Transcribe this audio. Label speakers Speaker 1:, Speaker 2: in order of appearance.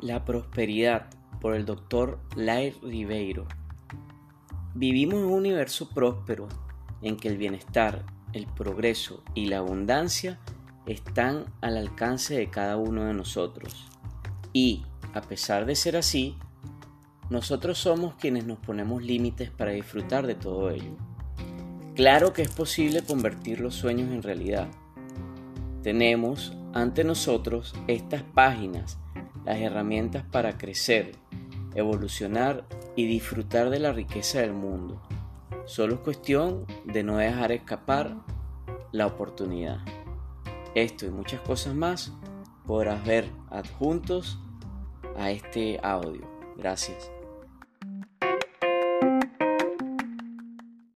Speaker 1: La prosperidad por el doctor Lair Ribeiro. Vivimos en un universo próspero en que el bienestar, el progreso y la abundancia están al alcance de cada uno de nosotros. Y, a pesar de ser así, nosotros somos quienes nos ponemos límites para disfrutar de todo ello. Claro que es posible convertir los sueños en realidad. Tenemos ante nosotros estas páginas, las herramientas para crecer, evolucionar y disfrutar de la riqueza del mundo. Solo es cuestión de no dejar escapar la oportunidad. Esto y muchas cosas más podrás ver adjuntos a este audio. Gracias.